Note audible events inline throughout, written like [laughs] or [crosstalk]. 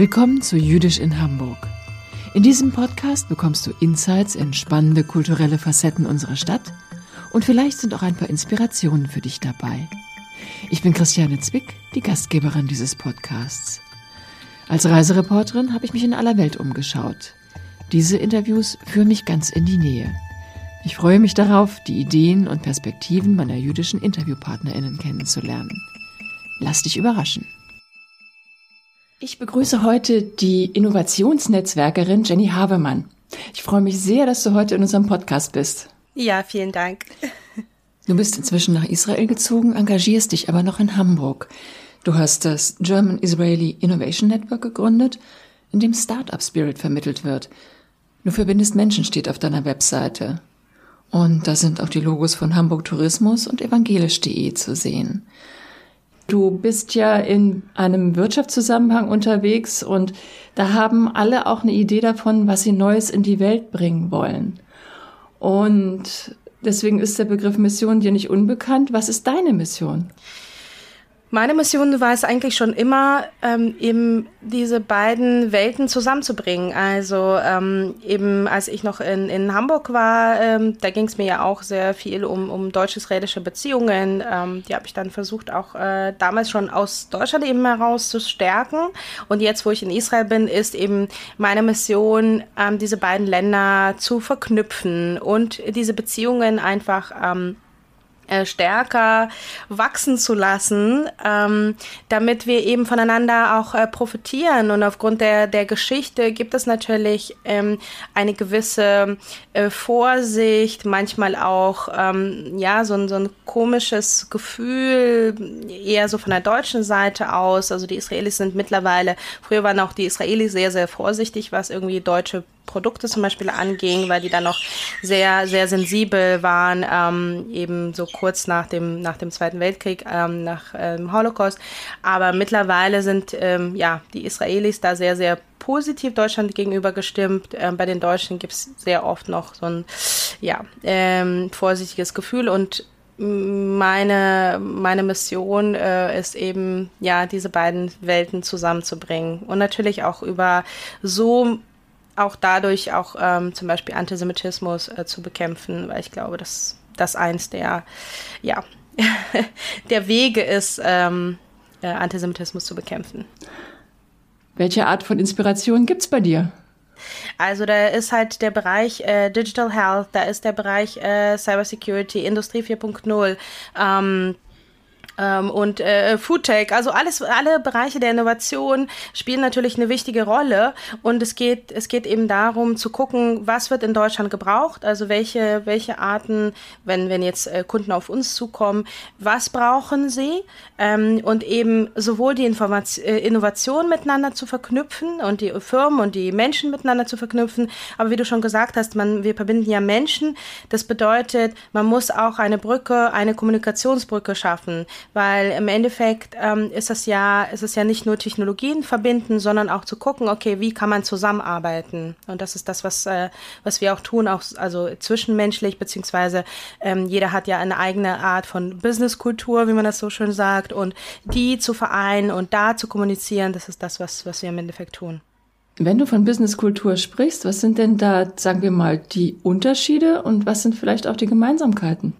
Willkommen zu Jüdisch in Hamburg. In diesem Podcast bekommst du Insights in spannende kulturelle Facetten unserer Stadt und vielleicht sind auch ein paar Inspirationen für dich dabei. Ich bin Christiane Zwick, die Gastgeberin dieses Podcasts. Als Reisereporterin habe ich mich in aller Welt umgeschaut. Diese Interviews führen mich ganz in die Nähe. Ich freue mich darauf, die Ideen und Perspektiven meiner jüdischen Interviewpartnerinnen kennenzulernen. Lass dich überraschen. Ich begrüße heute die Innovationsnetzwerkerin Jenny Havemann. Ich freue mich sehr, dass du heute in unserem Podcast bist. Ja, vielen Dank. Du bist inzwischen nach Israel gezogen, engagierst dich aber noch in Hamburg. Du hast das German Israeli Innovation Network gegründet, in dem Startup Spirit vermittelt wird. Du verbindest Menschen steht auf deiner Webseite. Und da sind auch die Logos von Hamburg Tourismus und evangelisch.de zu sehen. Du bist ja in einem Wirtschaftszusammenhang unterwegs und da haben alle auch eine Idee davon, was sie Neues in die Welt bringen wollen. Und deswegen ist der Begriff Mission dir nicht unbekannt. Was ist deine Mission? Meine Mission war es eigentlich schon immer, ähm, eben diese beiden Welten zusammenzubringen. Also ähm, eben als ich noch in, in Hamburg war, ähm, da ging es mir ja auch sehr viel um, um deutsch-israelische Beziehungen. Ähm, die habe ich dann versucht auch äh, damals schon aus Deutschland eben heraus zu stärken. Und jetzt, wo ich in Israel bin, ist eben meine Mission, ähm, diese beiden Länder zu verknüpfen und diese Beziehungen einfach ähm, äh, stärker wachsen zu lassen, ähm, damit wir eben voneinander auch äh, profitieren. Und aufgrund der, der Geschichte gibt es natürlich ähm, eine gewisse äh, Vorsicht, manchmal auch ähm, ja so so ein komisches Gefühl, eher so von der deutschen Seite aus. Also die Israelis sind mittlerweile, früher waren auch die Israelis sehr, sehr vorsichtig, was irgendwie deutsche Produkte zum Beispiel anging, weil die dann noch sehr, sehr sensibel waren, ähm, eben so kurz nach dem, nach dem Zweiten Weltkrieg, ähm, nach dem ähm, Holocaust. Aber mittlerweile sind ähm, ja die Israelis da sehr, sehr positiv Deutschland gegenüber gestimmt. Ähm, bei den Deutschen gibt es sehr oft noch so ein ja, ähm, vorsichtiges Gefühl und meine, meine Mission äh, ist eben, ja, diese beiden Welten zusammenzubringen und natürlich auch über so auch dadurch auch ähm, zum Beispiel Antisemitismus äh, zu bekämpfen, weil ich glaube, dass das eins der, ja, [laughs] der Wege ist, ähm, äh, Antisemitismus zu bekämpfen. Welche Art von Inspiration gibt es bei dir? Also da ist halt der Bereich äh, Digital Health, da ist der Bereich äh, Cybersecurity, Industrie 4.0. Ähm, ähm, und äh, Foodtech, also alles, alle Bereiche der Innovation spielen natürlich eine wichtige Rolle. Und es geht, es geht eben darum zu gucken, was wird in Deutschland gebraucht, also welche, welche Arten, wenn, wenn jetzt äh, Kunden auf uns zukommen, was brauchen sie? Ähm, und eben sowohl die Information, äh, Innovation miteinander zu verknüpfen und die Firmen und die Menschen miteinander zu verknüpfen, aber wie du schon gesagt hast, man, wir verbinden ja Menschen, das bedeutet, man muss auch eine Brücke, eine Kommunikationsbrücke schaffen, weil im Endeffekt ähm, ist es ja, ist es ja nicht nur Technologien verbinden, sondern auch zu gucken, okay, wie kann man zusammenarbeiten? Und das ist das, was, äh, was wir auch tun, auch also zwischenmenschlich, beziehungsweise ähm, jeder hat ja eine eigene Art von Businesskultur, wie man das so schön sagt, und die zu vereinen und da zu kommunizieren, das ist das, was, was wir im Endeffekt tun. Wenn du von Businesskultur sprichst, was sind denn da, sagen wir mal, die Unterschiede und was sind vielleicht auch die Gemeinsamkeiten?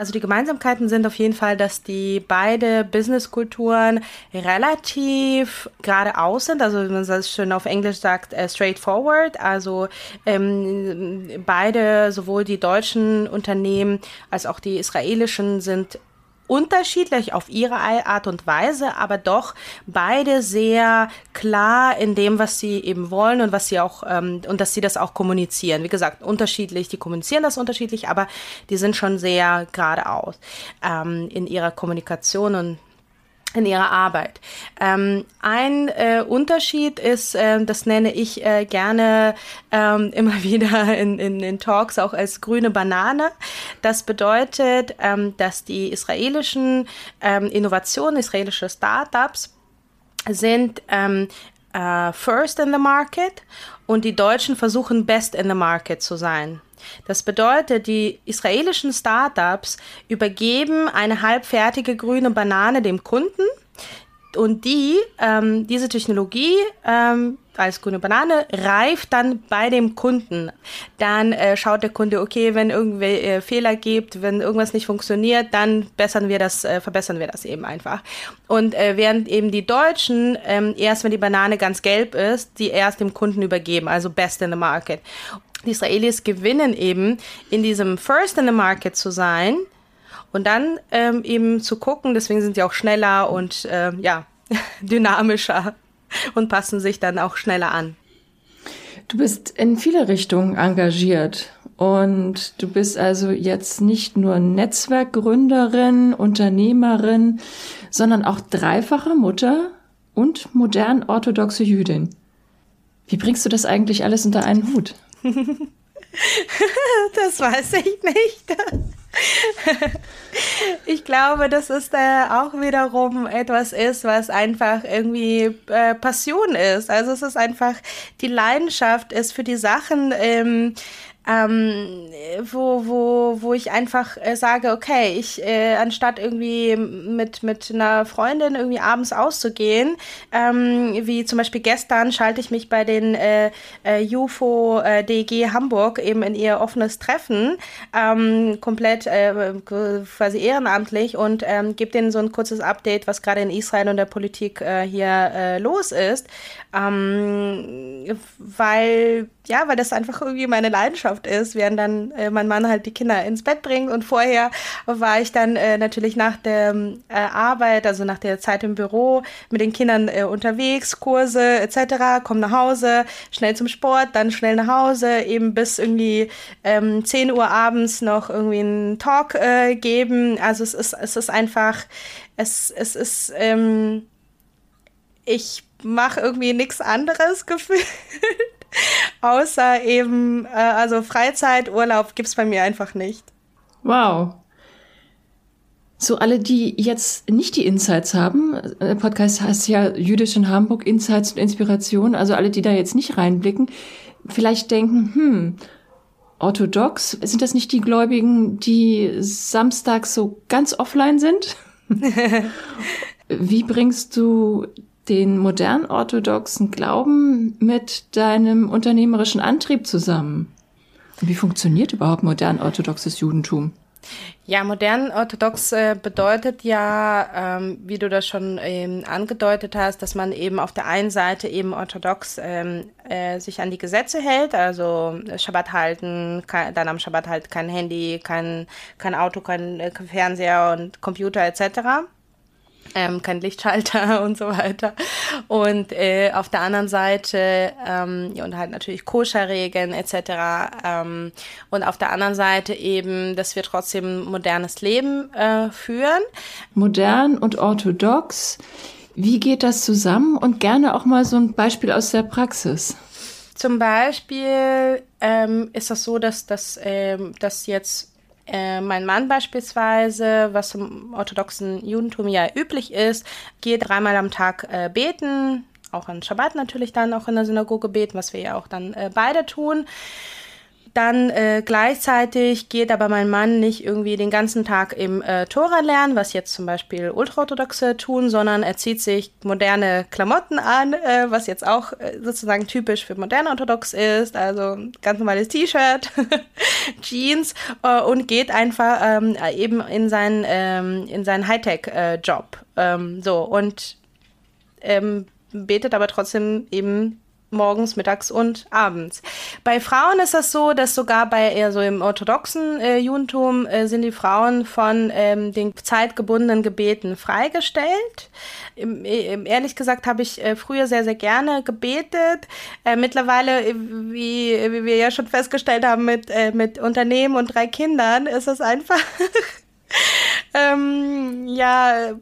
Also die Gemeinsamkeiten sind auf jeden Fall, dass die beide Businesskulturen relativ geradeaus sind, also wie man das schön auf Englisch sagt, uh, straightforward. Also ähm, beide, sowohl die deutschen Unternehmen als auch die israelischen, sind unterschiedlich auf ihre Art und Weise, aber doch beide sehr klar in dem, was sie eben wollen und was sie auch ähm, und dass sie das auch kommunizieren. Wie gesagt, unterschiedlich, die kommunizieren das unterschiedlich, aber die sind schon sehr geradeaus ähm, in ihrer Kommunikation und in ihrer Arbeit. Ähm, ein äh, Unterschied ist, äh, das nenne ich äh, gerne ähm, [laughs] immer wieder in, in, in, Talks auch als grüne Banane. Das bedeutet, ähm, dass die israelischen ähm, Innovationen, israelische Startups sind ähm, äh, first in the market und die Deutschen versuchen best in the market zu sein. Das bedeutet, die israelischen Startups übergeben eine halbfertige grüne Banane dem Kunden. und die, ähm, diese Technologie ähm, grüne Banane reift dann bei dem Kunden. Dann äh, schaut der Kunde, okay, wenn irgendwie äh, Fehler gibt, wenn irgendwas nicht funktioniert, dann bessern wir das, äh, verbessern wir das eben einfach. Und äh, während eben die Deutschen ähm, erst, wenn die Banane ganz gelb ist, die erst dem Kunden übergeben, also best in the market. Die Israelis gewinnen eben in diesem first in the market zu sein und dann ähm, eben zu gucken, deswegen sind sie auch schneller und äh, ja, [laughs] dynamischer [laughs] und passen sich dann auch schneller an. Du bist in viele Richtungen engagiert und du bist also jetzt nicht nur Netzwerkgründerin, Unternehmerin, sondern auch dreifache Mutter und modern orthodoxe Jüdin. Wie bringst du das eigentlich alles unter einen Hut? [laughs] das weiß ich nicht. [laughs] ich glaube, dass es da auch wiederum etwas ist, was einfach irgendwie äh, Passion ist. Also es ist einfach die Leidenschaft ist für die Sachen. Ähm, ähm, wo, wo, wo ich einfach äh, sage, okay, ich, äh, anstatt irgendwie mit, mit einer Freundin irgendwie abends auszugehen, ähm, wie zum Beispiel gestern, schalte ich mich bei den äh, äh, UFO äh, DG Hamburg eben in ihr offenes Treffen, ähm, komplett äh, quasi ehrenamtlich und ähm, gebe denen so ein kurzes Update, was gerade in Israel und der Politik hier los ist. Ähm, weil, ja, weil das einfach irgendwie meine Leidenschaft ist, während dann äh, mein Mann halt die Kinder ins Bett bringt. Und vorher war ich dann äh, natürlich nach der äh, Arbeit, also nach der Zeit im Büro, mit den Kindern äh, unterwegs, Kurse etc., komm nach Hause, schnell zum Sport, dann schnell nach Hause, eben bis irgendwie ähm, 10 Uhr abends noch irgendwie einen Talk äh, geben. Also es ist, es ist einfach, es, es ist, ähm, ich mache irgendwie nichts anderes [laughs] gefühlt. [laughs] Außer eben, äh, also Freizeit, Urlaub gibt es bei mir einfach nicht. Wow. So, alle, die jetzt nicht die Insights haben, der Podcast heißt ja Jüdisch in Hamburg, Insights und Inspiration, also alle, die da jetzt nicht reinblicken, vielleicht denken, hm, orthodox, sind das nicht die Gläubigen, die samstags so ganz offline sind? [laughs] Wie bringst du den modern orthodoxen Glauben mit deinem unternehmerischen Antrieb zusammen? wie funktioniert überhaupt modern orthodoxes Judentum? Ja, modern orthodox äh, bedeutet ja, ähm, wie du das schon ähm, angedeutet hast, dass man eben auf der einen Seite eben orthodox ähm, äh, sich an die Gesetze hält, also Schabbat halten, dann am Schabbat halt kein Handy, kein, kein Auto, kein, äh, kein Fernseher und Computer etc ähm, kein Lichtschalter [laughs] und so weiter. Und äh, auf der anderen Seite ähm, ja, und halt natürlich Koscher-Regeln etc. Ähm, und auf der anderen Seite eben, dass wir trotzdem modernes Leben äh, führen. Modern und orthodox. Wie geht das zusammen? Und gerne auch mal so ein Beispiel aus der Praxis. Zum Beispiel ähm, ist das so, dass, dass, ähm, dass jetzt äh, mein Mann beispielsweise, was im orthodoxen Judentum ja üblich ist, geht dreimal am Tag äh, beten, auch an Schabbat natürlich dann auch in der Synagoge beten, was wir ja auch dann äh, beide tun. Dann äh, gleichzeitig geht aber mein Mann nicht irgendwie den ganzen Tag im äh, Tora lernen, was jetzt zum Beispiel Ultraorthodoxe tun, sondern er zieht sich moderne Klamotten an, äh, was jetzt auch äh, sozusagen typisch für moderne Orthodox ist, also ganz normales T-Shirt, [laughs] Jeans äh, und geht einfach ähm, eben in seinen ähm, in seinen Hightech-Job. Äh, ähm, so und ähm, betet aber trotzdem eben morgens, mittags und abends. Bei Frauen ist das so, dass sogar bei eher so im orthodoxen äh, Judentum äh, sind die Frauen von ähm, den zeitgebundenen Gebeten freigestellt. Im, im, ehrlich gesagt habe ich äh, früher sehr, sehr gerne gebetet. Äh, mittlerweile, äh, wie, wie wir ja schon festgestellt haben, mit, äh, mit Unternehmen und drei Kindern ist es einfach [laughs] ähm, ja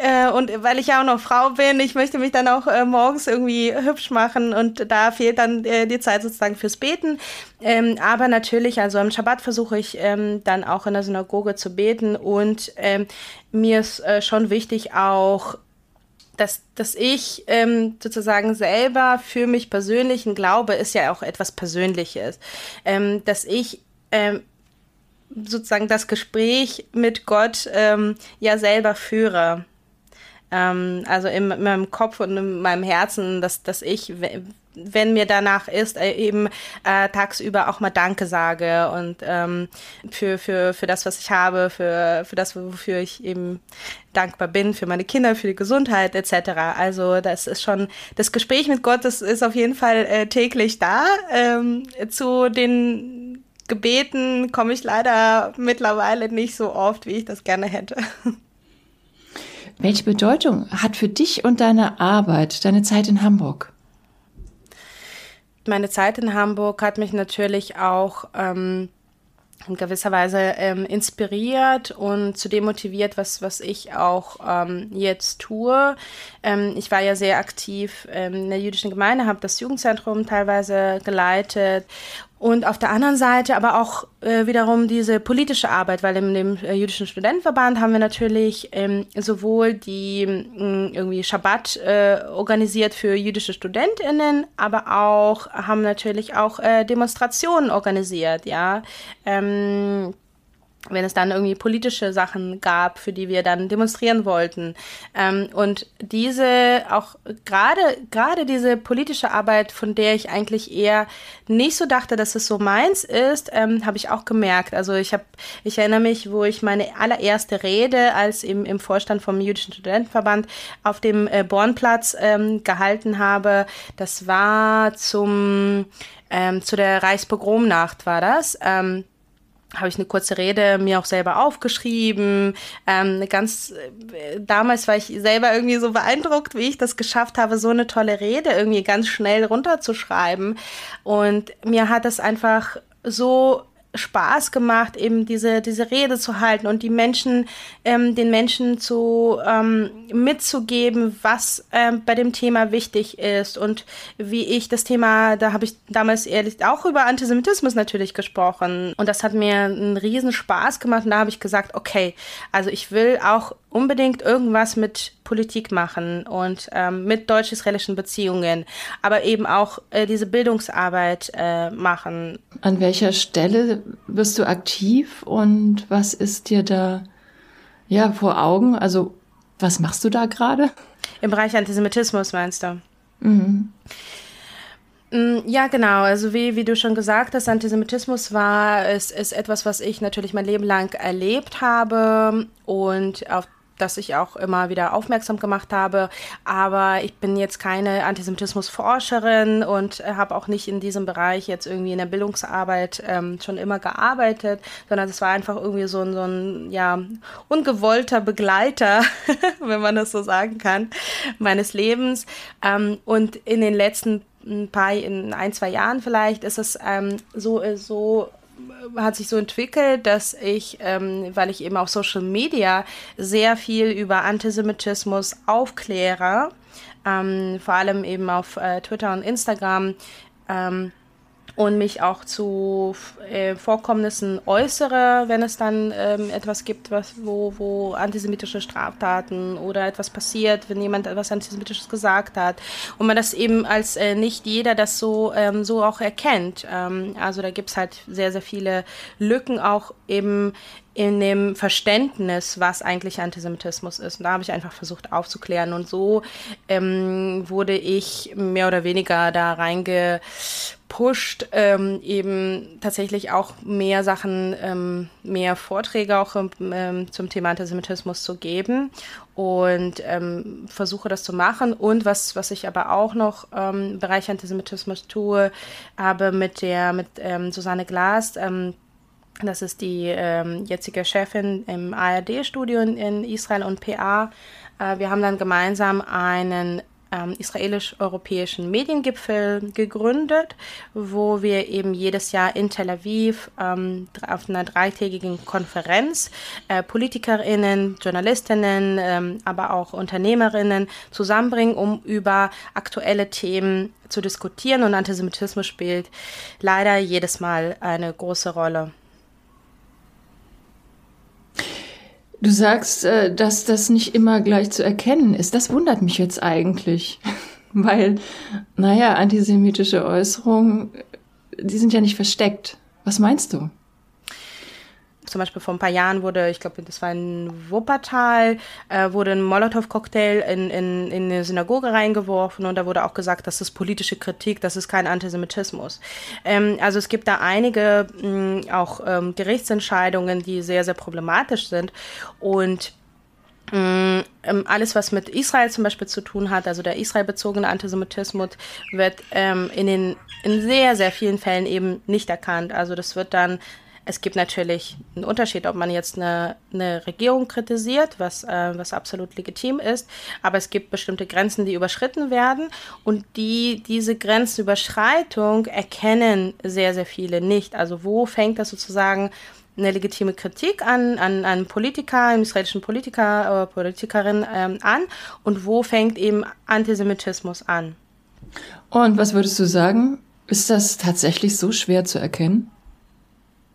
äh, und weil ich ja auch noch Frau bin, ich möchte mich dann auch äh, morgens irgendwie hübsch machen und da fehlt dann äh, die Zeit sozusagen fürs Beten. Ähm, aber natürlich, also am Schabbat versuche ich ähm, dann auch in der Synagoge zu beten und ähm, mir ist äh, schon wichtig auch, dass, dass ich ähm, sozusagen selber für mich persönlich, ein Glaube ist ja auch etwas Persönliches, ähm, dass ich ähm, sozusagen das Gespräch mit Gott ähm, ja selber führe. Ähm, also in, in, meinem Kopf und in meinem Herzen, dass, dass ich, wenn mir danach ist, äh, eben äh, tagsüber auch mal Danke sage und ähm, für, für, für das, was ich habe, für, für das, wofür ich eben dankbar bin, für meine Kinder, für die Gesundheit etc. Also das ist schon, das Gespräch mit Gott, das ist auf jeden Fall äh, täglich da. Ähm, zu den Gebeten komme ich leider mittlerweile nicht so oft, wie ich das gerne hätte. Welche Bedeutung hat für dich und deine Arbeit deine Zeit in Hamburg? Meine Zeit in Hamburg hat mich natürlich auch ähm, in gewisser Weise ähm, inspiriert und zu dem motiviert, was, was ich auch ähm, jetzt tue. Ähm, ich war ja sehr aktiv ähm, in der jüdischen Gemeinde, habe das Jugendzentrum teilweise geleitet und auf der anderen Seite aber auch äh, wiederum diese politische Arbeit, weil in dem äh, jüdischen Studentenverband haben wir natürlich ähm, sowohl die mh, mm, irgendwie Schabbat äh, organisiert für jüdische StudentInnen, aber auch haben natürlich auch äh, Demonstrationen organisiert, ja. Ähm, wenn es dann irgendwie politische Sachen gab, für die wir dann demonstrieren wollten. Ähm, und diese, auch gerade, gerade diese politische Arbeit, von der ich eigentlich eher nicht so dachte, dass es so meins ist, ähm, habe ich auch gemerkt. Also ich habe, ich erinnere mich, wo ich meine allererste Rede als im, im Vorstand vom Jüdischen Studentenverband auf dem äh, Bornplatz ähm, gehalten habe. Das war zum, ähm, zu der Reichspogromnacht war das. Ähm, habe ich eine kurze Rede mir auch selber aufgeschrieben. Ähm, ganz äh, damals war ich selber irgendwie so beeindruckt, wie ich das geschafft habe, so eine tolle Rede irgendwie ganz schnell runterzuschreiben. Und mir hat das einfach so Spaß gemacht, eben diese, diese Rede zu halten und die Menschen, ähm, den Menschen zu ähm, mitzugeben, was ähm, bei dem Thema wichtig ist und wie ich das Thema, da habe ich damals ehrlich auch über Antisemitismus natürlich gesprochen und das hat mir einen riesen Spaß gemacht und da habe ich gesagt, okay, also ich will auch unbedingt irgendwas mit Politik machen und ähm, mit deutsch-israelischen Beziehungen, aber eben auch äh, diese Bildungsarbeit äh, machen. An welcher Stelle wirst du aktiv und was ist dir da ja vor Augen? Also was machst du da gerade? Im Bereich Antisemitismus meinst du? Mhm. Mm, ja, genau. Also wie, wie du schon gesagt hast, Antisemitismus war, ist, ist etwas, was ich natürlich mein Leben lang erlebt habe und auf das ich auch immer wieder aufmerksam gemacht habe. Aber ich bin jetzt keine Antisemitismusforscherin und habe auch nicht in diesem Bereich jetzt irgendwie in der Bildungsarbeit ähm, schon immer gearbeitet, sondern es war einfach irgendwie so ein, so ein ja, ungewollter Begleiter, [laughs] wenn man das so sagen kann, meines Lebens. Ähm, und in den letzten ein paar, in ein, zwei Jahren vielleicht, ist es ähm, so, so hat sich so entwickelt, dass ich, ähm, weil ich eben auf Social Media sehr viel über Antisemitismus aufkläre, ähm, vor allem eben auf äh, Twitter und Instagram, ähm, und mich auch zu äh, Vorkommnissen äußere, wenn es dann ähm, etwas gibt, was, wo, wo antisemitische Straftaten oder etwas passiert, wenn jemand etwas Antisemitisches gesagt hat. Und man das eben als äh, nicht jeder das so, ähm, so auch erkennt. Ähm, also da gibt es halt sehr, sehr viele Lücken auch eben in dem Verständnis, was eigentlich Antisemitismus ist. Und da habe ich einfach versucht aufzuklären. Und so ähm, wurde ich mehr oder weniger da reinge pusht, ähm, eben tatsächlich auch mehr Sachen, ähm, mehr Vorträge auch ähm, zum Thema Antisemitismus zu geben und ähm, versuche das zu machen. Und was, was ich aber auch noch ähm, im Bereich Antisemitismus tue, habe mit der, mit ähm, Susanne Glas, das ist die jetzige Chefin im ARD-Studio in Israel und PA, äh, wir haben dann gemeinsam einen ähm, israelisch-europäischen Mediengipfel gegründet, wo wir eben jedes Jahr in Tel Aviv ähm, auf einer dreitägigen Konferenz äh, Politikerinnen, Journalistinnen, ähm, aber auch Unternehmerinnen zusammenbringen, um über aktuelle Themen zu diskutieren. Und Antisemitismus spielt leider jedes Mal eine große Rolle. Du sagst, äh, dass das nicht immer gleich zu erkennen ist. Das wundert mich jetzt eigentlich. [laughs] Weil, naja, antisemitische Äußerungen, die sind ja nicht versteckt. Was meinst du? Zum Beispiel vor ein paar Jahren wurde, ich glaube, das war in Wuppertal, äh, wurde ein Molotow-Cocktail in, in, in eine Synagoge reingeworfen und da wurde auch gesagt, das ist politische Kritik, das ist kein Antisemitismus. Ähm, also es gibt da einige mh, auch ähm, Gerichtsentscheidungen, die sehr, sehr problematisch sind und ähm, alles, was mit Israel zum Beispiel zu tun hat, also der israelbezogene Antisemitismus, wird ähm, in den in sehr, sehr vielen Fällen eben nicht erkannt. Also das wird dann es gibt natürlich einen Unterschied, ob man jetzt eine, eine Regierung kritisiert, was, äh, was absolut legitim ist, aber es gibt bestimmte Grenzen, die überschritten werden und die, diese Grenzüberschreitung erkennen sehr, sehr viele nicht. Also wo fängt das sozusagen eine legitime Kritik an, an, an Politiker, einem israelischen Politiker oder Politikerin ähm, an und wo fängt eben Antisemitismus an? Und was würdest du sagen? Ist das tatsächlich so schwer zu erkennen?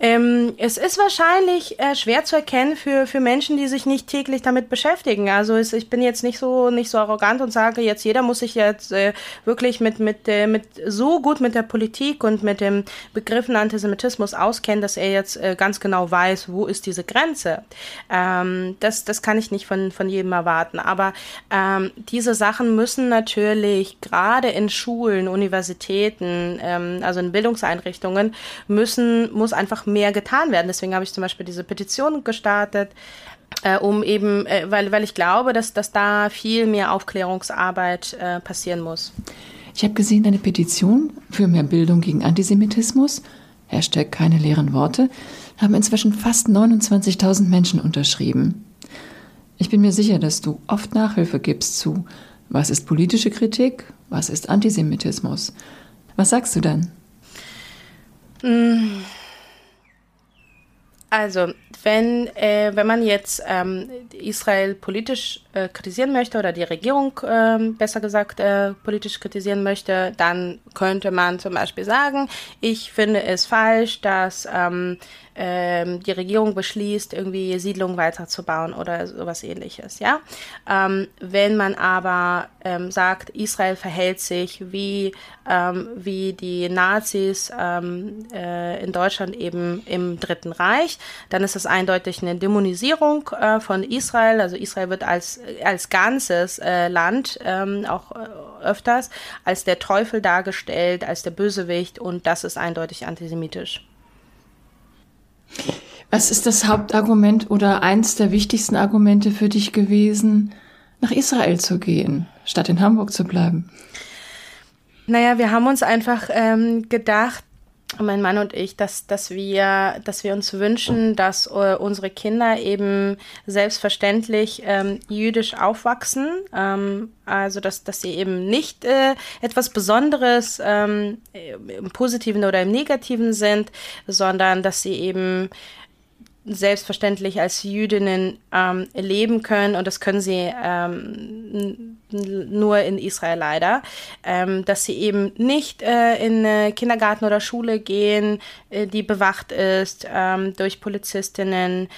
Ähm, es ist wahrscheinlich äh, schwer zu erkennen für, für Menschen, die sich nicht täglich damit beschäftigen. Also es, ich bin jetzt nicht so nicht so arrogant und sage jetzt, jeder muss sich jetzt äh, wirklich mit, mit, äh, mit so gut mit der Politik und mit dem Begriffen Antisemitismus auskennen, dass er jetzt äh, ganz genau weiß, wo ist diese Grenze. Ähm, das, das kann ich nicht von, von jedem erwarten. Aber ähm, diese Sachen müssen natürlich gerade in Schulen, Universitäten, ähm, also in Bildungseinrichtungen, müssen, muss einfach einfach mehr getan werden. Deswegen habe ich zum Beispiel diese Petition gestartet, äh, um eben, äh, weil, weil ich glaube, dass, dass da viel mehr Aufklärungsarbeit äh, passieren muss. Ich habe gesehen, eine Petition für mehr Bildung gegen Antisemitismus, Hashtag keine leeren Worte, haben inzwischen fast 29.000 Menschen unterschrieben. Ich bin mir sicher, dass du oft Nachhilfe gibst zu, was ist politische Kritik, was ist Antisemitismus. Was sagst du dann? Mmh. Also, wenn, äh, wenn man jetzt ähm, Israel politisch äh, kritisieren möchte oder die Regierung äh, besser gesagt äh, politisch kritisieren möchte, dann könnte man zum Beispiel sagen, ich finde es falsch, dass ähm, ähm, die Regierung beschließt, irgendwie Siedlungen weiterzubauen oder sowas ähnliches, ja. Ähm, wenn man aber ähm, sagt, Israel verhält sich wie, ähm, wie die Nazis ähm, äh, in Deutschland eben im Dritten Reich, dann ist das eindeutig eine Dämonisierung äh, von Israel. Also Israel wird als, als ganzes äh, Land ähm, auch äh, öfters als der Teufel dargestellt, als der Bösewicht und das ist eindeutig antisemitisch. Was ist das Hauptargument oder eins der wichtigsten Argumente für dich gewesen, nach Israel zu gehen, statt in Hamburg zu bleiben? Naja, wir haben uns einfach ähm, gedacht, mein Mann und ich, dass, dass, wir, dass wir uns wünschen, dass äh, unsere Kinder eben selbstverständlich ähm, jüdisch aufwachsen. Ähm, also, dass, dass sie eben nicht äh, etwas Besonderes ähm, im Positiven oder im Negativen sind, sondern dass sie eben selbstverständlich als Jüdinnen ähm, leben können. Und das können sie ähm, nur in Israel leider, ähm, dass sie eben nicht äh, in äh, Kindergarten oder Schule gehen, äh, die bewacht ist ähm, durch Polizistinnen,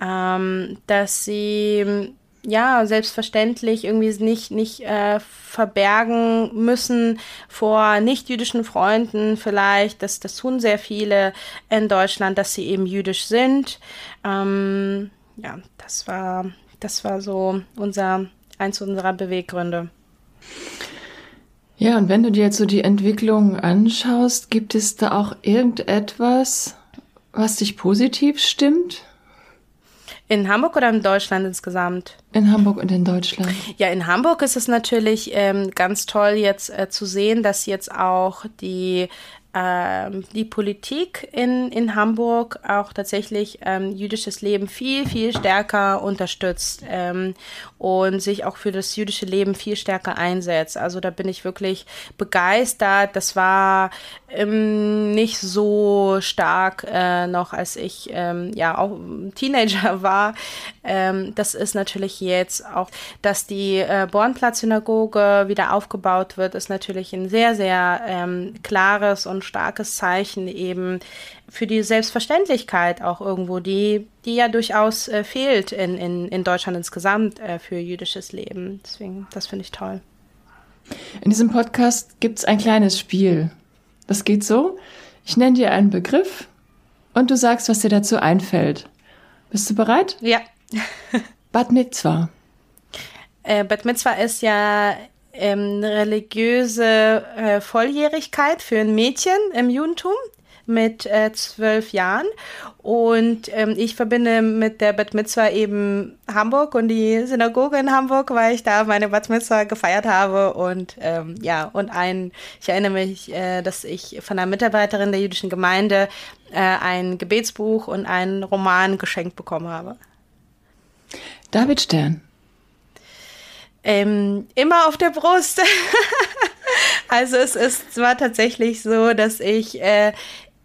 ähm, dass sie ja, selbstverständlich irgendwie nicht, nicht äh, verbergen müssen vor nicht-jüdischen Freunden vielleicht. Das, das tun sehr viele in Deutschland, dass sie eben jüdisch sind. Ähm, ja, das war, das war so unser, eins unserer Beweggründe. Ja, und wenn du dir jetzt so die Entwicklung anschaust, gibt es da auch irgendetwas, was dich positiv stimmt? In Hamburg oder in Deutschland insgesamt? In Hamburg und in Deutschland. Ja, in Hamburg ist es natürlich ähm, ganz toll jetzt äh, zu sehen, dass jetzt auch die ähm, die Politik in, in Hamburg auch tatsächlich ähm, jüdisches Leben viel, viel stärker unterstützt ähm, und sich auch für das jüdische Leben viel stärker einsetzt. Also da bin ich wirklich begeistert. Das war ähm, nicht so stark äh, noch, als ich ähm, ja auch Teenager [laughs] war. Ähm, das ist natürlich jetzt auch, dass die äh, Bornplatz-Synagoge wieder aufgebaut wird, ist natürlich ein sehr, sehr ähm, klares und starkes Zeichen eben für die Selbstverständlichkeit auch irgendwo, die, die ja durchaus äh, fehlt in, in, in Deutschland insgesamt äh, für jüdisches Leben. Deswegen, das finde ich toll. In diesem Podcast gibt es ein kleines Spiel. Das geht so. Ich nenne dir einen Begriff und du sagst, was dir dazu einfällt. Bist du bereit? Ja. [laughs] Bat Mitzvah. Äh, Bat Mitzvah ist ja ähm, religiöse äh, Volljährigkeit für ein Mädchen im Judentum mit äh, zwölf Jahren. Und ähm, ich verbinde mit der Bat Mitzvah eben Hamburg und die Synagoge in Hamburg, weil ich da meine Bat Mitzvah gefeiert habe. Und ähm, ja, und ein, ich erinnere mich, äh, dass ich von einer Mitarbeiterin der jüdischen Gemeinde äh, ein Gebetsbuch und einen Roman geschenkt bekommen habe. David Stern. Ähm, immer auf der Brust. [laughs] also es ist zwar tatsächlich so, dass ich äh,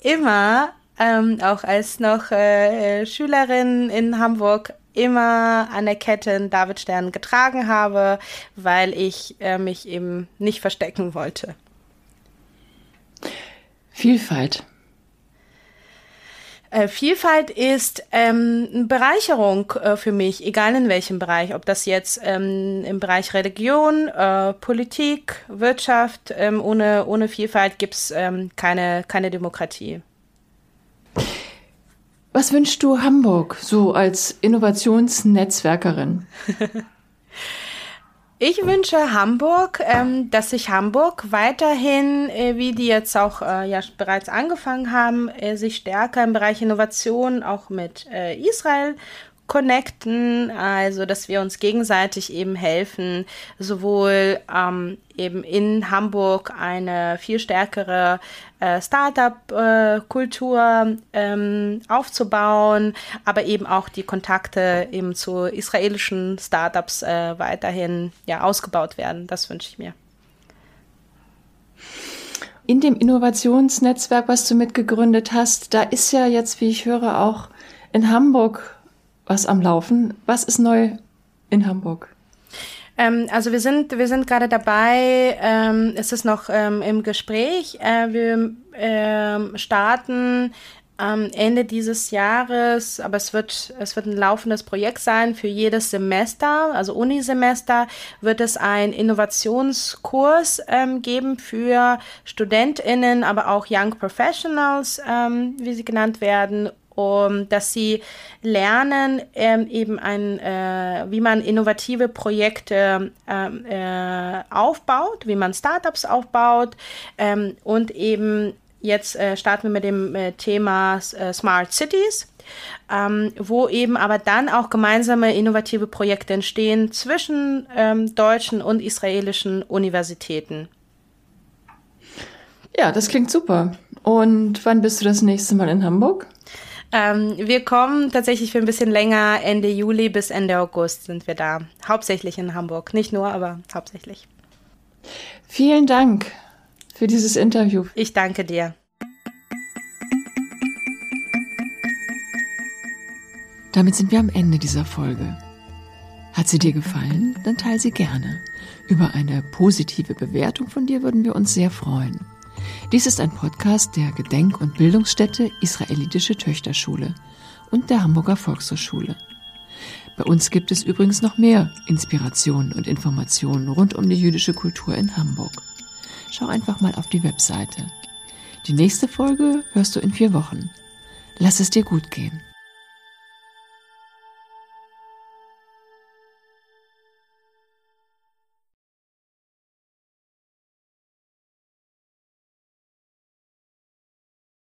immer, ähm, auch als noch äh, Schülerin in Hamburg, immer an der Kette einen Davidstern getragen habe, weil ich äh, mich eben nicht verstecken wollte. Vielfalt. Äh, Vielfalt ist ähm, eine Bereicherung äh, für mich, egal in welchem Bereich, ob das jetzt ähm, im Bereich Religion, äh, Politik, Wirtschaft, ähm, ohne, ohne Vielfalt gibt es ähm, keine, keine Demokratie. Was wünschst du Hamburg so als Innovationsnetzwerkerin? [laughs] Ich wünsche Hamburg, ähm, dass sich Hamburg weiterhin, äh, wie die jetzt auch äh, ja bereits angefangen haben, äh, sich stärker im Bereich Innovation auch mit äh, Israel connecten, also dass wir uns gegenseitig eben helfen, sowohl ähm, eben in Hamburg eine viel stärkere äh, Startup-Kultur ähm, aufzubauen, aber eben auch die Kontakte eben zu israelischen Startups äh, weiterhin ja, ausgebaut werden. Das wünsche ich mir. In dem Innovationsnetzwerk, was du mitgegründet hast, da ist ja jetzt, wie ich höre, auch in Hamburg was am Laufen. Was ist neu in Hamburg? Ähm, also wir sind, wir sind gerade dabei, ähm, es ist noch ähm, im Gespräch. Äh, wir ähm, starten am Ende dieses Jahres, aber es wird, es wird ein laufendes Projekt sein für jedes Semester, also Unisemester, wird es einen Innovationskurs ähm, geben für StudentInnen, aber auch Young Professionals, ähm, wie sie genannt werden, um, dass sie lernen, ähm, eben ein, äh, wie man innovative Projekte ähm, äh, aufbaut, wie man Startups aufbaut ähm, und eben jetzt äh, starten wir mit dem äh, Thema äh, Smart Cities. Ähm, wo eben aber dann auch gemeinsame innovative Projekte entstehen zwischen ähm, deutschen und israelischen Universitäten. Ja, das klingt super. Und wann bist du das nächste Mal in Hamburg? Ähm, wir kommen tatsächlich für ein bisschen länger. Ende Juli bis Ende August sind wir da. Hauptsächlich in Hamburg. Nicht nur, aber hauptsächlich. Vielen Dank für dieses Interview. Ich danke dir. Damit sind wir am Ende dieser Folge. Hat sie dir gefallen? Dann teile sie gerne. Über eine positive Bewertung von dir würden wir uns sehr freuen. Dies ist ein Podcast der Gedenk- und Bildungsstätte Israelitische Töchterschule und der Hamburger Volkshochschule. Bei uns gibt es übrigens noch mehr Inspirationen und Informationen rund um die jüdische Kultur in Hamburg. Schau einfach mal auf die Webseite. Die nächste Folge hörst du in vier Wochen. Lass es dir gut gehen.